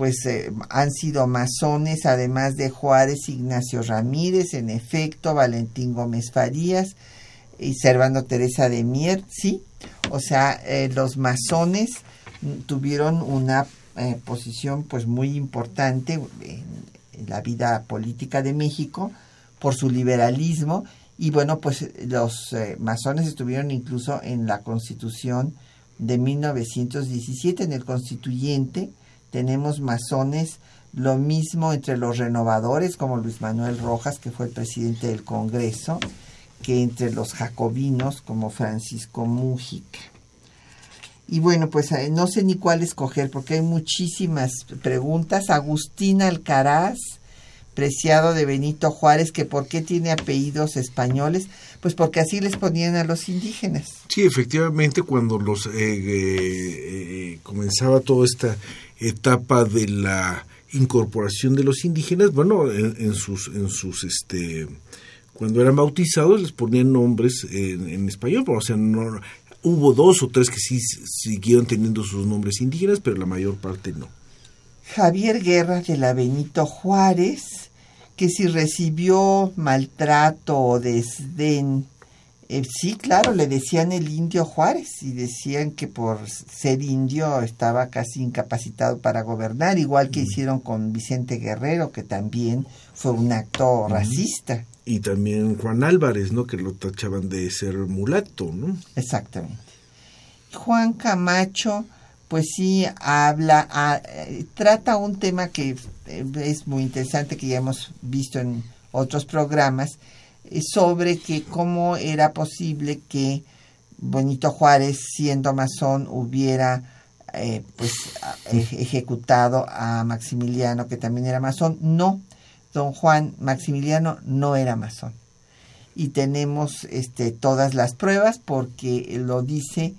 pues eh, han sido masones, además de Juárez, Ignacio Ramírez, en efecto, Valentín Gómez Farías y Servando Teresa de Mier, sí. O sea, eh, los masones tuvieron una eh, posición pues muy importante en, la vida política de México por su liberalismo y bueno, pues los masones estuvieron incluso en la Constitución de 1917, en el constituyente, tenemos masones, lo mismo entre los renovadores, como Luis Manuel Rojas, que fue el presidente del Congreso, que entre los jacobinos, como Francisco Mújica. Y bueno, pues eh, no sé ni cuál escoger, porque hay muchísimas preguntas. Agustín Alcaraz, preciado de Benito Juárez, que por qué tiene apellidos españoles, pues porque así les ponían a los indígenas. Sí, efectivamente, cuando los eh, eh, comenzaba toda esta etapa de la incorporación de los indígenas, bueno, en, sus, en sus, este, cuando eran bautizados les ponían nombres en, español, o sea, no, hubo dos o tres que sí siguieron teniendo sus nombres indígenas, pero la mayor parte no. Javier Guerra de la Benito Juárez, que si recibió maltrato o desdén eh, sí, claro, le decían el indio Juárez y decían que por ser indio estaba casi incapacitado para gobernar, igual que hicieron con Vicente Guerrero, que también fue un acto racista. Y también Juan Álvarez, ¿no? Que lo tachaban de ser mulato, ¿no? Exactamente. Juan Camacho, pues sí habla, ah, eh, trata un tema que eh, es muy interesante, que ya hemos visto en otros programas, sobre que cómo era posible que Benito Juárez, siendo masón, hubiera eh, pues ejecutado a Maximiliano, que también era masón. No, don Juan Maximiliano no era masón. Y tenemos este, todas las pruebas porque lo dice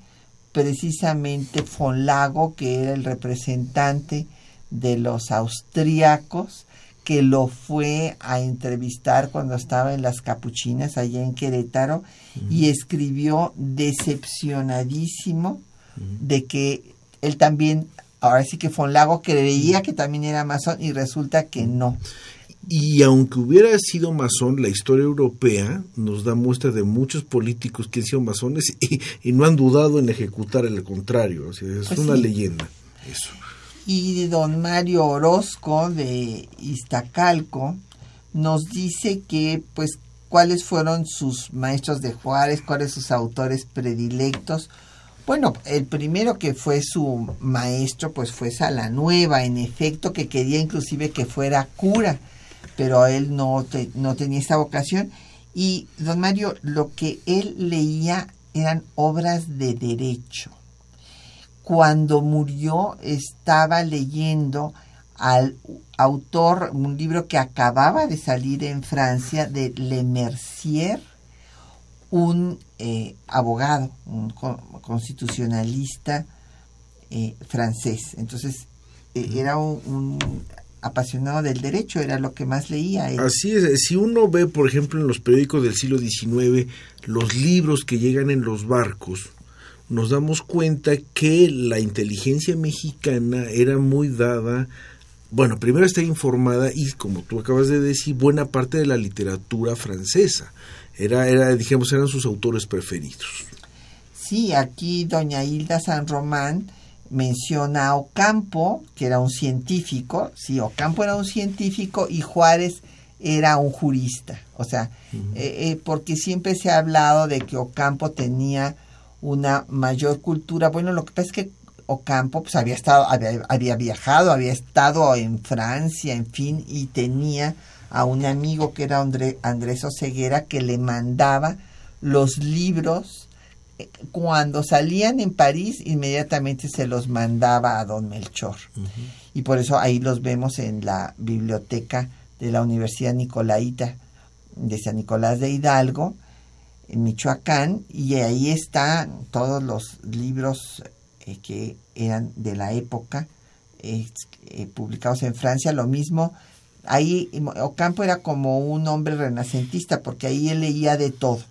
precisamente Fonlago, que era el representante de los austríacos, que lo fue a entrevistar cuando estaba en las capuchinas allá en Querétaro y escribió decepcionadísimo de que él también, ahora sí que fue un lago, creía que también era masón y resulta que no. Y aunque hubiera sido masón, la historia europea nos da muestra de muchos políticos que han sido masones y, no han dudado en ejecutar el contrario. es pues una leyenda. Eso y don Mario Orozco de Iztacalco nos dice que pues cuáles fueron sus maestros de Juárez, cuáles sus autores predilectos. Bueno, el primero que fue su maestro pues fue Salanueva, en efecto que quería inclusive que fuera cura, pero él no, no tenía esa vocación. Y don Mario, lo que él leía eran obras de derecho cuando murió estaba leyendo al autor, un libro que acababa de salir en Francia, de Le Mercier, un eh, abogado, un constitucionalista eh, francés. Entonces, eh, era un, apasionado del derecho, era lo que más leía. Así es, si uno ve, por ejemplo, en los periódicos del siglo XIX, los libros que llegan en los barcos, nos damos cuenta que la inteligencia mexicana era muy dada, bueno, primero está informada y como tú acabas de decir, buena parte de la literatura francesa. Era, era dijimos, eran sus autores preferidos. Sí, aquí doña Hilda San Román menciona a Ocampo, que era un científico, sí, Ocampo era un científico y Juárez era un jurista, o sea, eh, eh, porque siempre se ha hablado de que Ocampo tenía una mayor cultura. Bueno, lo que pasa es que Ocampo pues había estado, había, viajado, había estado en Francia, en fin, y tenía a un amigo que era Andrés Oseguera que le mandaba los libros eh, cuando salían en París inmediatamente se los mandaba a don Melchor y por eso ahí los vemos en la biblioteca de la Universidad Nicolaita de San Nicolás de Hidalgo, Michoacán, y ahí están todos los libros eh, que eran de la época, eh, publicados en Francia, lo mismo. Ahí Ocampo era como un hombre renacentista, porque ahí él leía de todo.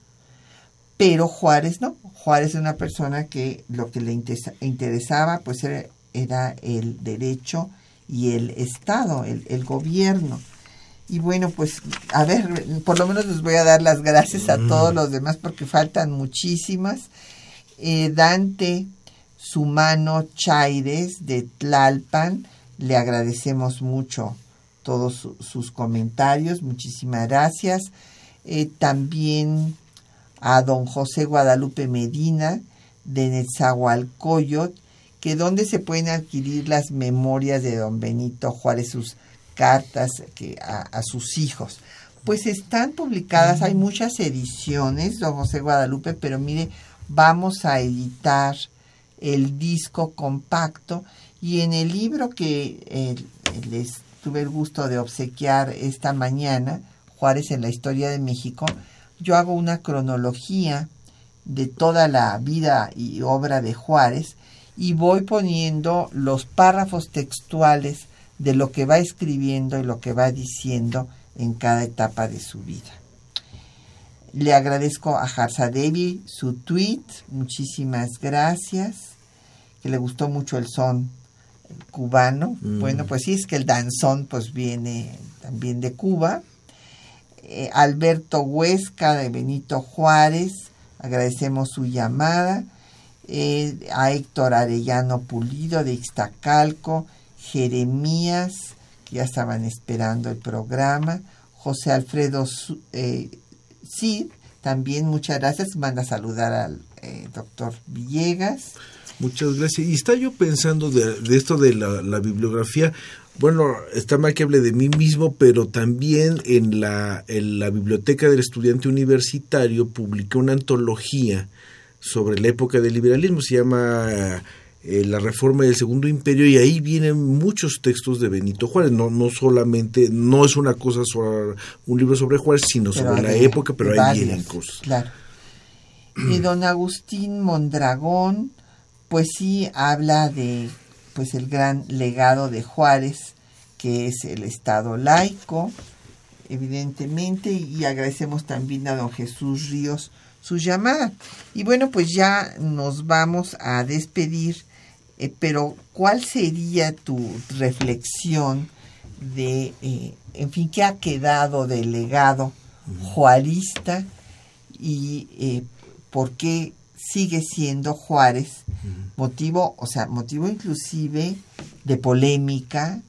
Pero Juárez no, Juárez es una persona que lo que le interesaba pues era, el derecho y el Estado, el, gobierno. Y bueno, pues a ver, por lo menos les voy a dar las gracias a todos mm. los demás porque faltan muchísimas. Eh, Dante Sumano Chaires de Tlalpan, le agradecemos mucho todos sus comentarios, muchísimas gracias. Eh, también a don José Guadalupe Medina de Netzahualcoyot, que donde se pueden adquirir las memorias de don Benito Juárez, sus cartas que, a, sus hijos. Pues están publicadas, hay muchas ediciones, don José Guadalupe, pero mire, vamos a editar el disco compacto y en el libro que eh, les tuve el gusto de obsequiar esta mañana, Juárez en la historia de México, yo hago una cronología de toda la vida y obra de Juárez y voy poniendo los párrafos textuales de lo que va escribiendo y lo que va diciendo en cada etapa de su vida. Le agradezco a Devi su tweet, muchísimas gracias, que le gustó mucho el son cubano. Mm. Bueno, pues sí, es que el danzón pues viene también de Cuba. Eh, Alberto Huesca de Benito Juárez, agradecemos su llamada, eh, a Héctor Arellano Pulido de Ixtacalco, Jeremías, que ya estaban esperando el programa, José Alfredo eh, Cid, también muchas gracias, manda a saludar al doctor Villegas. Muchas gracias. Y está yo pensando de, esto de la, bibliografía. Bueno, está mal que hable de mí mismo, pero también en la, en la Biblioteca del Estudiante Universitario publiqué una antología sobre la época del liberalismo. Se llama eh, La Reforma del Segundo Imperio y ahí vienen muchos textos de Benito Juárez. No, no solamente, no es una cosa sobre un libro sobre Juárez, sino sobre la época, pero ahí vienen cosas. Claro. Y don Agustín Mondragón pues sí habla de pues el gran legado de Juárez, que es el Estado laico, evidentemente, y agradecemos también a don Jesús Ríos su llamada. Y bueno, pues ya nos vamos a despedir, eh, pero ¿cuál sería tu reflexión de, eh, en fin, qué ha quedado del legado juarista y eh, por qué sigue siendo Juárez motivo, o sea, motivo inclusive de polémica.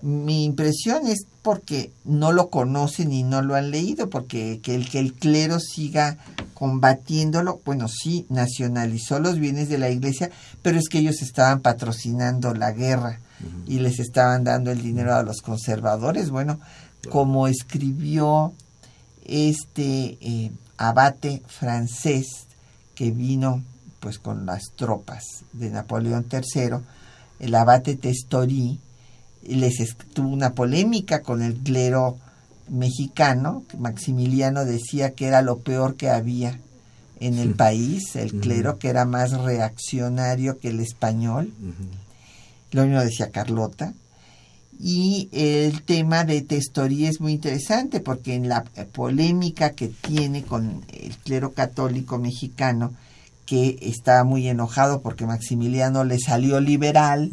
Mi impresión es porque no lo conocen y no lo han leído, porque que el que el clero siga combatiéndolo, bueno, sí, nacionalizó los bienes de la iglesia, pero es que ellos estaban patrocinando la guerra y les estaban dando el dinero a los conservadores. Bueno, como escribió este eh, abate francés que vino pues con las tropas de Napoleón III, el abate Testori les tuvo una polémica con el clero mexicano, Maximiliano decía que era lo peor que había en el país, el clero que era más reaccionario que el español, lo mismo decía Carlota, y el tema de Testorí es muy interesante porque en la polémica que tiene con el clero católico mexicano, que estaba muy enojado porque Maximiliano le salió liberal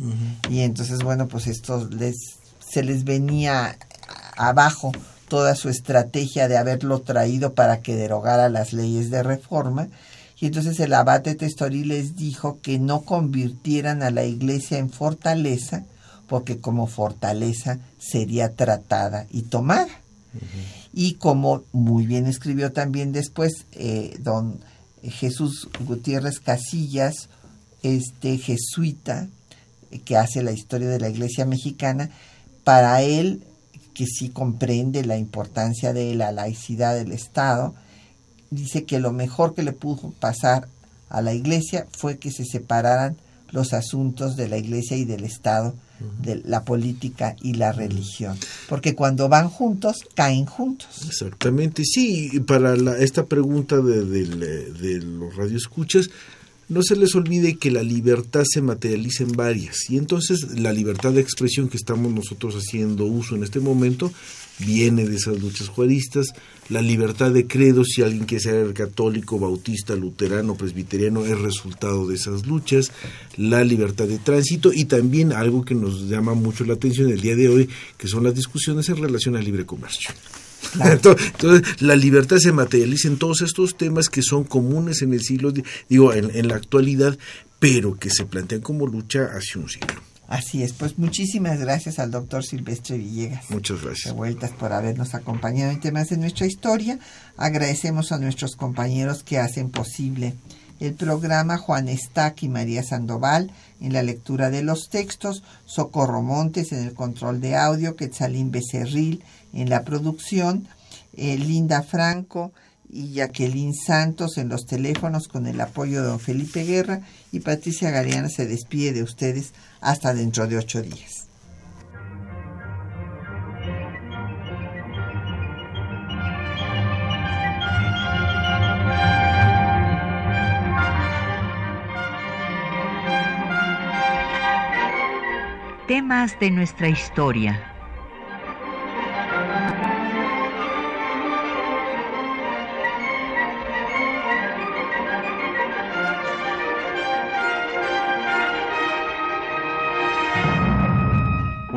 y entonces bueno pues esto les se les venía abajo toda su estrategia de haberlo traído para que derogara las leyes de reforma y entonces el abate Testorí les dijo que no convirtieran a la iglesia en fortaleza porque como fortaleza sería tratada y tomada. Y como muy bien escribió también después eh, don Jesús Gutiérrez Casillas, este jesuita que hace la historia de la iglesia mexicana, para él, que sí comprende la importancia de la laicidad del Estado, dice que lo mejor que le pudo pasar a la iglesia fue que se separaran los asuntos de la iglesia y del Estado de la política y la religión, porque cuando van juntos, caen juntos. Exactamente, sí, y para la, esta pregunta de, de, de los radioescuchas, no se les olvide que la libertad se materializa en varias y entonces la libertad de expresión que estamos nosotros haciendo uso en este momento viene de esas luchas juaristas, la libertad de credo, si alguien quiere ser católico, bautista, luterano, presbiteriano, es resultado de esas luchas, la libertad de tránsito y también algo que nos llama mucho la atención el día de hoy, que son las discusiones en relación al libre comercio. Entonces, la libertad se materializa en todos estos temas que son comunes en el siglo, digo, en, en la actualidad, pero que se plantean como lucha hace un siglo. Así es, pues muchísimas gracias al doctor Silvestre Villegas. Muchas gracias. De vueltas por habernos acompañado en temas de nuestra historia. Agradecemos a nuestros compañeros que hacen posible el programa Juan Estac y María Sandoval en la lectura de los textos, Socorro Montes en el control de audio, Quetzalín Becerril en la producción, eh, Linda Franco y Jacqueline Santos en los teléfonos con el apoyo de don Felipe Guerra y Patricia Galeana se despide de ustedes hasta dentro de ocho días. Temas de nuestra historia